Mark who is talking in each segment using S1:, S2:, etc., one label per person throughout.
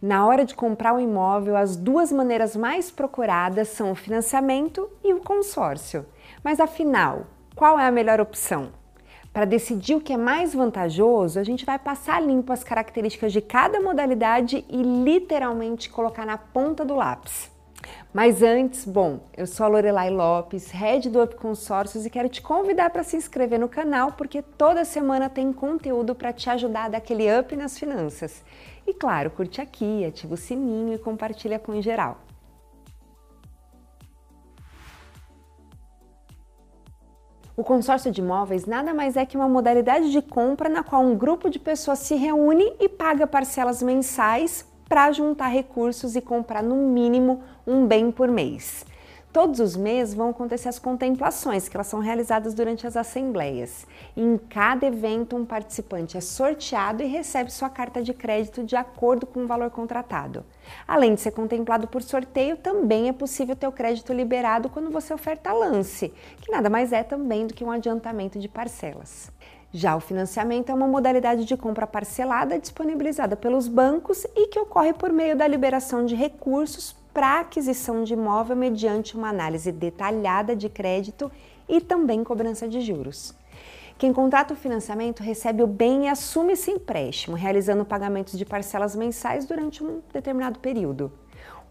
S1: Na hora de comprar um imóvel, as duas maneiras mais procuradas são o financiamento e o consórcio. Mas afinal, qual é a melhor opção? Para decidir o que é mais vantajoso, a gente vai passar limpo as características de cada modalidade e literalmente colocar na ponta do lápis. Mas antes, bom, eu sou a Lorelai Lopes, head do Up Consórcios e quero te convidar para se inscrever no canal porque toda semana tem conteúdo para te ajudar a dar aquele up nas finanças. E claro, curte aqui, ativa o sininho e compartilha com o geral. O consórcio de imóveis nada mais é que uma modalidade de compra na qual um grupo de pessoas se reúne e paga parcelas mensais para juntar recursos e comprar no mínimo um bem por mês. Todos os meses vão acontecer as contemplações, que elas são realizadas durante as assembleias. Em cada evento, um participante é sorteado e recebe sua carta de crédito de acordo com o valor contratado. Além de ser contemplado por sorteio, também é possível ter o crédito liberado quando você oferta lance, que nada mais é também do que um adiantamento de parcelas. Já o financiamento é uma modalidade de compra parcelada disponibilizada pelos bancos e que ocorre por meio da liberação de recursos para aquisição de imóvel mediante uma análise detalhada de crédito e também cobrança de juros. Quem contrata o financiamento recebe o bem e assume esse empréstimo, realizando pagamentos de parcelas mensais durante um determinado período.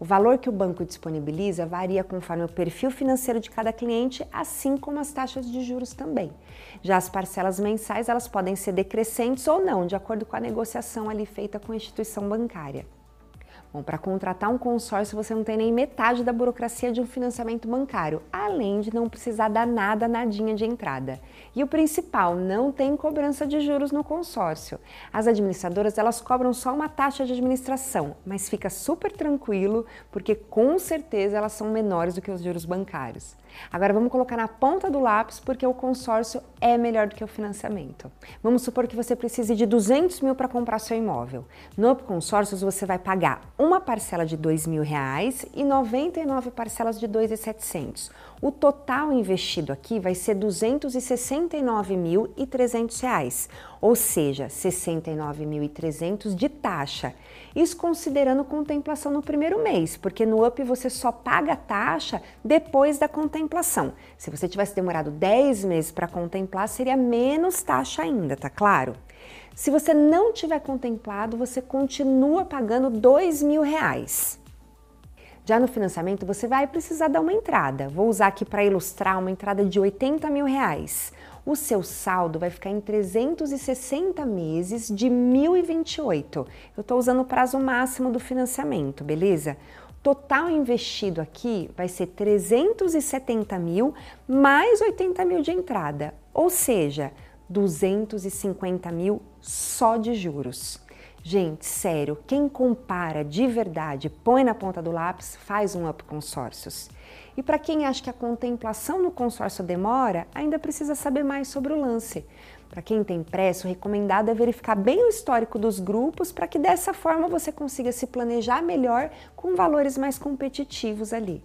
S1: O valor que o banco disponibiliza varia conforme o perfil financeiro de cada cliente, assim como as taxas de juros também. Já as parcelas mensais, elas podem ser decrescentes ou não, de acordo com a negociação ali feita com a instituição bancária. Bom, para contratar um consórcio você não tem nem metade da burocracia de um financiamento bancário, além de não precisar dar nada, nadinha de entrada. E o principal, não tem cobrança de juros no consórcio. As administradoras, elas cobram só uma taxa de administração, mas fica super tranquilo, porque com certeza elas são menores do que os juros bancários. Agora vamos colocar na ponta do lápis porque o consórcio é melhor do que o financiamento. Vamos supor que você precise de 200 mil para comprar seu imóvel. No consórcio você vai pagar uma parcela de 2 mil reais e 99 parcelas de 2.700. O total investido aqui vai ser 269.300 reais, ou seja, 69.300 de taxa. Isso considerando contemplação no primeiro mês, porque no UP você só paga a taxa depois da contemplação. Se você tivesse demorado 10 meses para contemplar, seria menos taxa ainda, tá claro? Se você não tiver contemplado, você continua pagando dois mil reais. Já no financiamento, você vai precisar dar uma entrada. Vou usar aqui para ilustrar uma entrada de 80 mil reais. O seu saldo vai ficar em 360 meses de 1.028. Eu estou usando o prazo máximo do financiamento, beleza? Total investido aqui vai ser 370 mil mais 80 mil de entrada, ou seja, 250 mil só de juros. Gente, sério, quem compara de verdade, põe na ponta do lápis, faz um up consórcios. E para quem acha que a contemplação no consórcio demora, ainda precisa saber mais sobre o lance. Para quem tem pressa, o recomendado é verificar bem o histórico dos grupos para que dessa forma você consiga se planejar melhor com valores mais competitivos ali.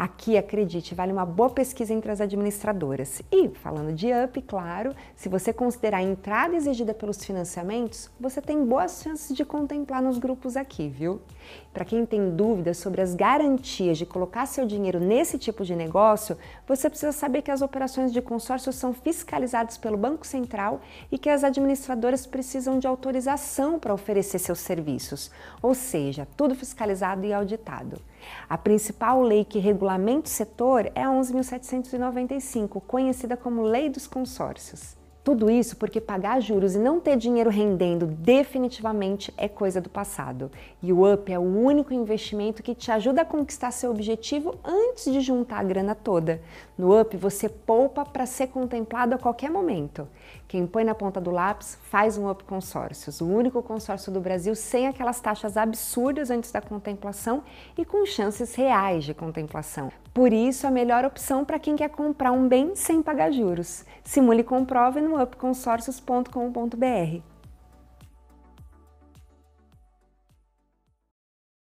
S1: Aqui, acredite, vale uma boa pesquisa entre as administradoras. E, falando de UP, claro, se você considerar a entrada exigida pelos financiamentos, você tem boas chances de contemplar nos grupos aqui, viu? Para quem tem dúvidas sobre as garantias de colocar seu dinheiro nesse tipo de negócio, você precisa saber que as operações de consórcio são fiscalizadas pelo Banco Central e que as administradoras precisam de autorização para oferecer seus serviços, ou seja, tudo fiscalizado e auditado. A principal lei que regulamenta o setor é a 11.795, conhecida como Lei dos Consórcios. Tudo isso porque pagar juros e não ter dinheiro rendendo definitivamente é coisa do passado. E o UP é o único investimento que te ajuda a conquistar seu objetivo antes de juntar a grana toda. No UP você poupa para ser contemplado a qualquer momento. Quem põe na ponta do lápis faz um UP Consórcios, o único consórcio do Brasil sem aquelas taxas absurdas antes da contemplação e com chances reais de contemplação. Por isso, a melhor opção para quem quer comprar um bem sem pagar juros. Simule e comprove no upconsórcios.com.br.